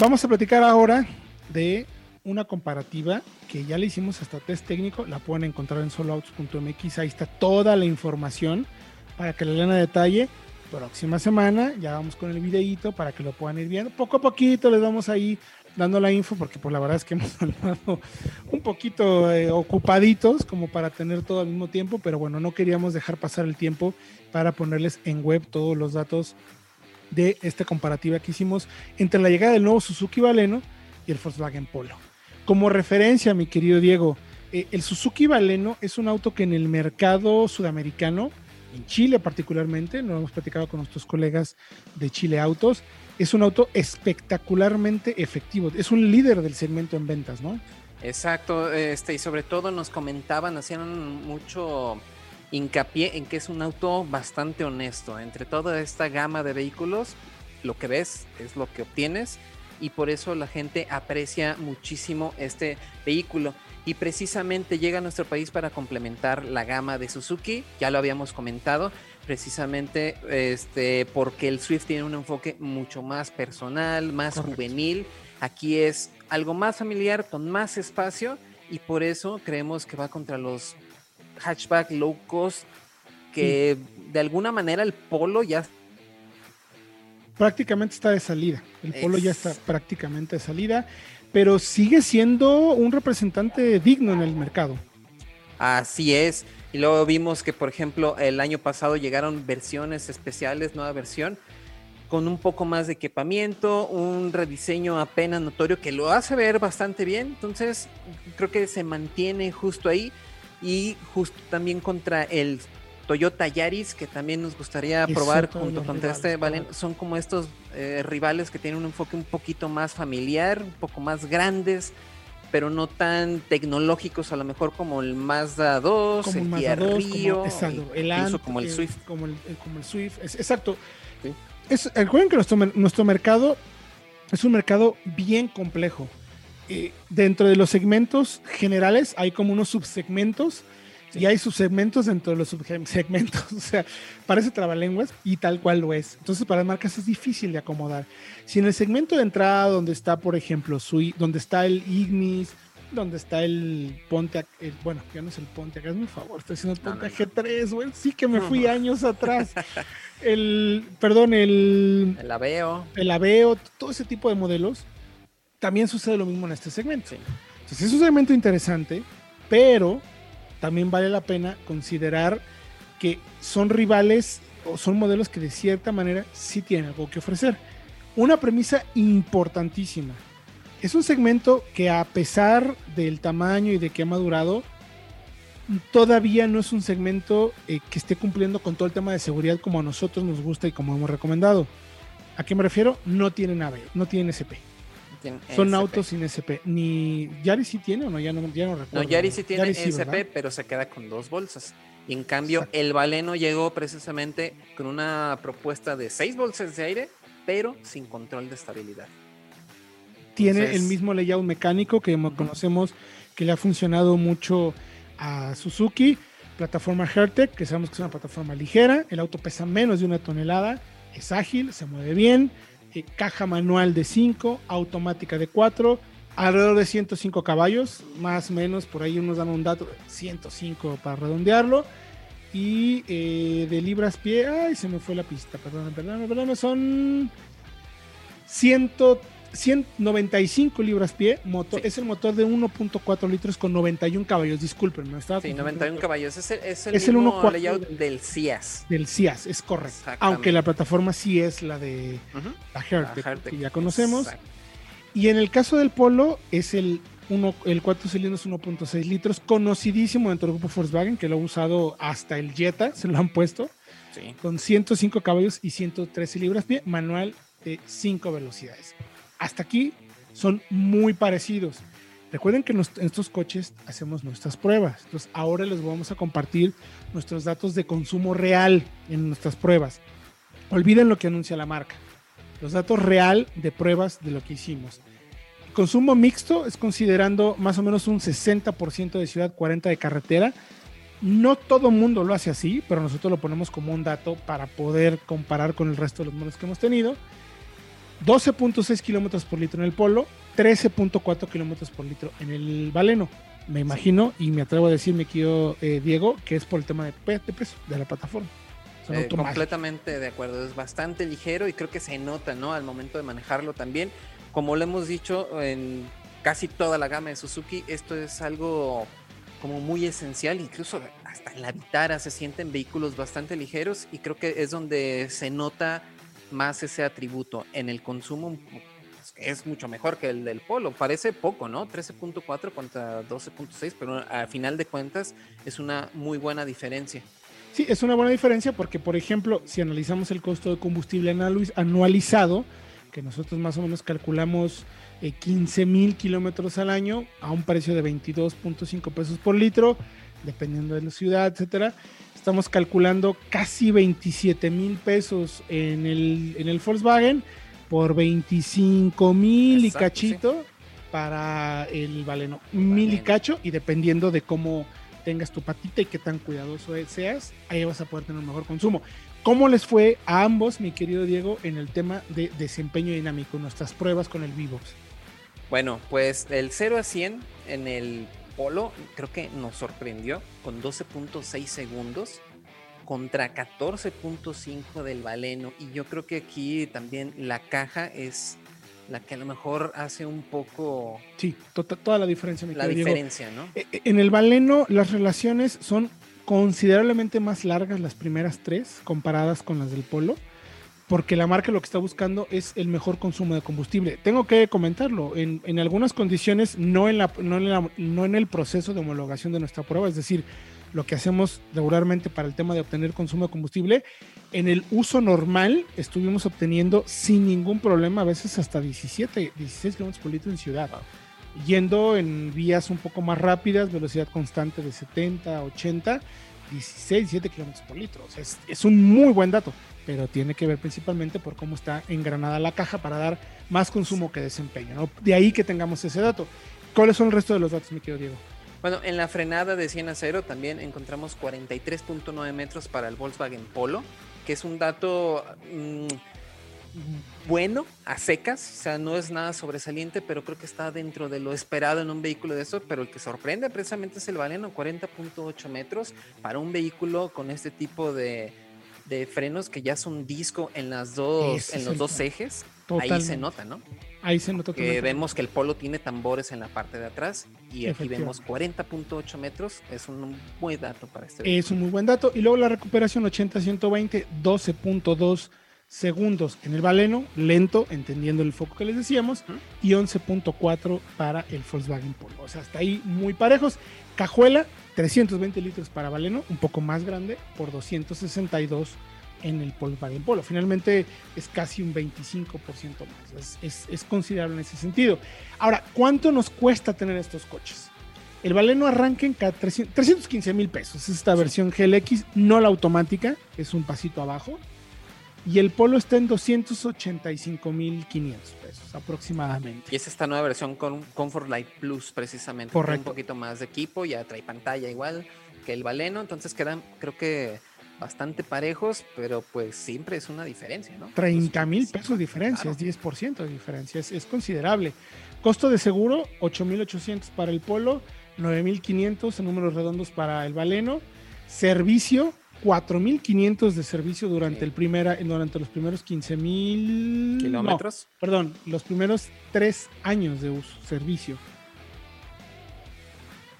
Vamos a platicar ahora de una comparativa que ya le hicimos hasta test técnico, la pueden encontrar en soloautos.mx, ahí está toda la información para que la lean a detalle. Próxima semana ya vamos con el videíto para que lo puedan ir viendo. Poco a poquito les vamos ahí dando la info porque pues la verdad es que hemos andado un poquito eh, ocupaditos como para tener todo al mismo tiempo, pero bueno, no queríamos dejar pasar el tiempo para ponerles en web todos los datos de esta comparativa que hicimos entre la llegada del nuevo Suzuki Baleno y el Volkswagen Polo. Como referencia, mi querido Diego, eh, el Suzuki Baleno es un auto que en el mercado sudamericano, en Chile particularmente, lo hemos platicado con nuestros colegas de Chile Autos, es un auto espectacularmente efectivo. Es un líder del segmento en ventas, ¿no? Exacto, este, y sobre todo nos comentaban, hacían mucho hincapié en que es un auto bastante honesto. Entre toda esta gama de vehículos, lo que ves es lo que obtienes y por eso la gente aprecia muchísimo este vehículo. Y precisamente llega a nuestro país para complementar la gama de Suzuki, ya lo habíamos comentado, precisamente este, porque el Swift tiene un enfoque mucho más personal, más juvenil. Aquí es algo más familiar, con más espacio, y por eso creemos que va contra los hatchback low cost, que de alguna manera el Polo ya prácticamente está de salida. El Polo ya está prácticamente de salida, pero sigue siendo un representante digno en el mercado. Así es. Y luego vimos que, por ejemplo, el año pasado llegaron versiones especiales, nueva versión, con un poco más de equipamiento, un rediseño apenas notorio que lo hace ver bastante bien. Entonces, creo que se mantiene justo ahí y justo también contra el Toyota Yaris, que también nos gustaría probar junto con este Valen, son como estos eh, rivales que tienen un enfoque un poquito más familiar, un poco más grandes, pero no tan tecnológicos, a lo mejor como el Mazda 2, el, Mazda Rio, como, el como el Swift. Como el, como el Swift, exacto. recuerden que nuestro, nuestro mercado es un mercado bien complejo. Eh, dentro de los segmentos generales hay como unos subsegmentos y hay subsegmentos dentro de los subsegmentos. O sea, parece trabalenguas y tal cual lo es. Entonces, para las marcas es difícil de acomodar. Si en el segmento de entrada, donde está, por ejemplo, Sui, donde está el Ignis, donde está el Ponte, bueno, ya no es el Ponte, hazme un favor, estoy haciendo el Ponte G3, güey. Sí que me fui años atrás. El, perdón, el. El Aveo. El Aveo, todo ese tipo de modelos. También sucede lo mismo en este segmento. Entonces, es un segmento interesante, pero también vale la pena considerar que son rivales o son modelos que de cierta manera sí tienen algo que ofrecer. Una premisa importantísima. Es un segmento que a pesar del tamaño y de que ha madurado, todavía no es un segmento eh, que esté cumpliendo con todo el tema de seguridad como a nosotros nos gusta y como hemos recomendado. ¿A qué me refiero? No tiene nave, no tiene SP. Son autos sin SP. Ni Yaris sí tiene o no, ya no, ya no recuerdo. No, Yaris sí tiene SP, pero se queda con dos bolsas. Y en cambio, el Valeno llegó precisamente con una propuesta de seis bolsas de aire, pero sin control de estabilidad. Tiene el mismo layout mecánico que conocemos que le ha funcionado mucho a Suzuki, plataforma Hertec, que sabemos que es una plataforma ligera, el auto pesa menos de una tonelada, es ágil, se mueve bien, eh, caja manual de 5, automática de 4, alrededor de 105 caballos, más o menos, por ahí nos dan un dato, 105 para redondearlo. Y eh, de libras pie, ay, se me fue la pista, perdón, perdón, perdón, son 100 195 libras pie, motor, es el motor de 1.4 litros con 91 caballos, disculpen, no estaba Sí, 91 caballos, es el, es el, es mismo layout del CIAS. Del CIAS, es correcto. Aunque la plataforma sí es la de la Hertec, que ya conocemos. Y en el caso del Polo es el, uno, el 4 cilindros 1.6 litros, conocidísimo dentro del grupo Volkswagen, que lo ha usado hasta el Jetta, se lo han puesto, con 105 caballos y 113 libras pie, manual de 5 velocidades hasta aquí son muy parecidos. Recuerden que en estos coches hacemos nuestras pruebas. Entonces ahora les vamos a compartir nuestros datos de consumo real en nuestras pruebas. Olviden lo que anuncia la marca. Los datos real de pruebas de lo que hicimos. Consumo mixto es considerando más o menos un 60% de ciudad, 40% de carretera. No todo mundo lo hace así, pero nosotros lo ponemos como un dato para poder comparar con el resto de los modelos que hemos tenido 12.6 kilómetros por litro en el Polo, 13.4 kilómetros por litro en el Baleno. Me imagino y me atrevo a decir, me quiero eh, Diego, que es por el tema de, de peso de la plataforma. Eh, completamente de acuerdo, es bastante ligero y creo que se nota, ¿no? Al momento de manejarlo también. Como lo hemos dicho en casi toda la gama de Suzuki, esto es algo como muy esencial, incluso hasta en la Vitara se sienten vehículos bastante ligeros y creo que es donde se nota más ese atributo en el consumo pues, es mucho mejor que el del Polo. Parece poco, ¿no? 13.4 contra 12.6, pero al final de cuentas es una muy buena diferencia. Sí, es una buena diferencia porque, por ejemplo, si analizamos el costo de combustible anualizado, que nosotros más o menos calculamos 15 eh, mil kilómetros al año a un precio de 22.5 pesos por litro, dependiendo de la ciudad, etcétera. Estamos calculando casi 27 mil pesos en el, en el Volkswagen por 25 mil y cachito para el Valeno. Mil y cacho y dependiendo de cómo tengas tu patita y qué tan cuidadoso seas, ahí vas a poder tener un mejor consumo. ¿Cómo les fue a ambos, mi querido Diego, en el tema de desempeño dinámico, nuestras pruebas con el Vivox? Bueno, pues del 0 a 100 en el Polo creo que nos sorprendió con 12.6 segundos contra 14.5 del Valeno y yo creo que aquí también la caja es la que a lo mejor hace un poco... Sí, tota, toda la diferencia. la diferencia, ¿no? E, e, en el Valeno las relaciones son considerablemente más largas las primeras tres comparadas con las del Polo, porque la marca lo que está buscando es el mejor consumo de combustible. Tengo que comentarlo, en, en algunas condiciones, no en, la, no, en el proceso de homologación de nuestra prueba, es decir, lo que hacemos regularmente para el tema de obtener consumo de combustible, en el uso normal estuvimos obteniendo sin ningún problema, a veces hasta 17, 16 kilómetros por litro en ciudad. Yendo en vías un poco más rápidas, velocidad constante de 70, 80, 16, 17 kilómetros por litro. O sea, es, un muy buen dato, pero tiene que ver principalmente por cómo está engranada la caja para dar más consumo que desempeño. De ahí que tengamos ese dato. ¿Cuáles son el resto de los datos, mi querido Diego? Bueno, en la frenada de 100 a 0 también encontramos 43.9 metros para el Volkswagen Polo, que es un dato mm, bueno a secas, o sea, no es nada sobresaliente, pero creo que está dentro de lo esperado en un vehículo de eso, pero el que sorprende precisamente es el Valeno, 40.8 metros para un vehículo con este tipo de, de frenos que ya son disco en las dos, en los dos ejes. Ahí se nota, ¿no? Ahí se nota. Que vemos que el polo tiene tambores en la parte de atrás y aquí vemos 40.8 metros. Es un buen dato para este. Es un muy buen dato. Y luego la recuperación 80-120, 12.2 segundos en el Baleno, lento, entendiendo el foco que les decíamos, y 11.4 para el Volkswagen Polo. O sea, hasta ahí muy parejos. Cajuela, 320 litros para Baleno, un poco más grande, por 262 en el Volkswagen Polo. Finalmente es casi un 25% más. Es, considerable en ese sentido. Ahora, ¿cuánto nos cuesta tener estos coches? El Baleno arranca en 315 mil pesos. Es esta versión GLX, no la automática, es un pasito abajo. Y el Polo está en 285 mil 500 pesos aproximadamente. Y es esta nueva versión con Comfort Light Plus, precisamente. Un poquito más de equipo, ya trae pantalla igual que el Baleno. Entonces quedan, creo que bastante parejos, pero pues siempre es una diferencia, ¿no? 30 mil pesos de diferencia, es 10% de diferencia, es, considerable. Costo de seguro, 8.800 para el Polo, 9.500 en números redondos para el Valeno. Servicio, 4.500 de servicio durante, el primera, durante los primeros 15.000 kilómetros. perdón, los primeros tres años de uso, servicio.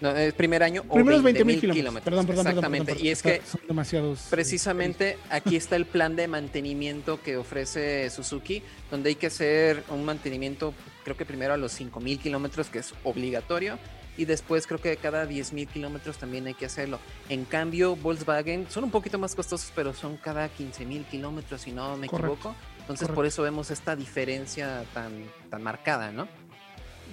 No, el primer año o 20 mil kilómetros. Perdón, perdón, Exactamente. y es que son demasiados. Precisamente aquí está el plan de mantenimiento que ofrece Suzuki, donde hay que hacer un mantenimiento, creo que primero a los 5 mil kilómetros, que es obligatorio, y después creo que cada 10 mil kilómetros también hay que hacerlo. En cambio, Volkswagen son un poquito más costosos, pero son cada 15 mil kilómetros, si no me equivoco. Entonces, por eso vemos esta diferencia tan, tan marcada, ¿no?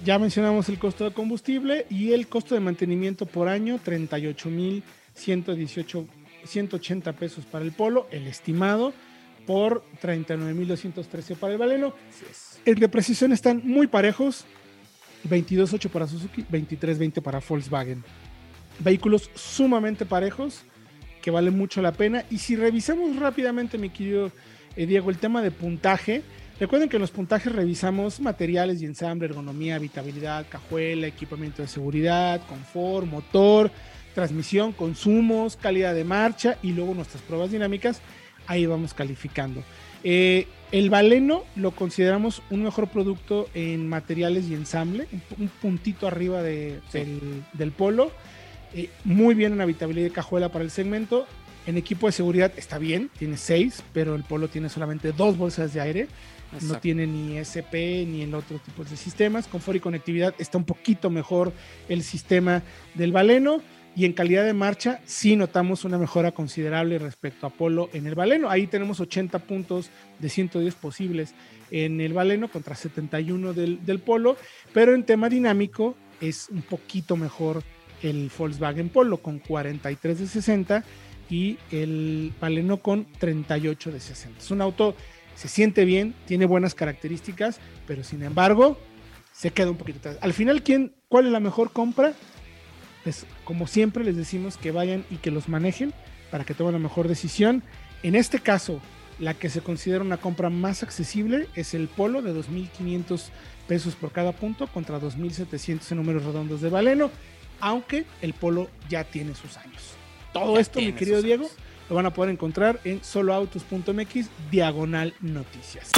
Ya mencionamos el costo de combustible y el costo de mantenimiento por año, 38 mil 180 pesos para el Polo, el estimado por 39 mil 213 para el Valeno. El de precisión están muy parejos, 22.8 para Suzuki, 23.20 para Volkswagen. Vehículos sumamente parejos que valen mucho la pena. Y si revisamos rápidamente, mi querido eh, Diego, el tema de puntaje, Recuerden que en los puntajes revisamos materiales y ensamble, ergonomía, habitabilidad, cajuela, equipamiento de seguridad, confort, motor, transmisión, consumos, calidad de marcha y luego nuestras pruebas dinámicas. Ahí vamos calificando. Eh, el Baleno lo consideramos un mejor producto en materiales y ensamble, un, puntito arriba del, Polo. Eh, muy bien en habitabilidad de cajuela para el segmento. En equipo de seguridad está bien, tiene seis, pero el Polo tiene solamente dos bolsas de aire. No tiene ni SP ni en otro tipo de sistemas. Confort y conectividad está un poquito mejor el sistema del Baleno. Y en calidad de marcha sí notamos una mejora considerable respecto a Polo en el Baleno. Ahí tenemos 80 puntos de 110 posibles en el Baleno contra 71 del, Polo. Pero en tema dinámico es un poquito mejor el Volkswagen Polo con 43 de 60 y el Baleno con 38 de 60. Es un auto se siente bien, tiene buenas características, pero sin embargo, se queda un poquito atrás. Al final, ¿quién, ¿cuál es la mejor compra? Pues, como siempre, les decimos que vayan y que los manejen para que tomen la mejor decisión. En este caso, la que se considera una compra más accesible es el Polo de 2.500 pesos por cada punto contra 2.700 en números redondos de Valeno, aunque el Polo ya tiene sus años. Todo esto, mi querido Diego, lo van a poder encontrar en soloautos.mx diagonal noticias.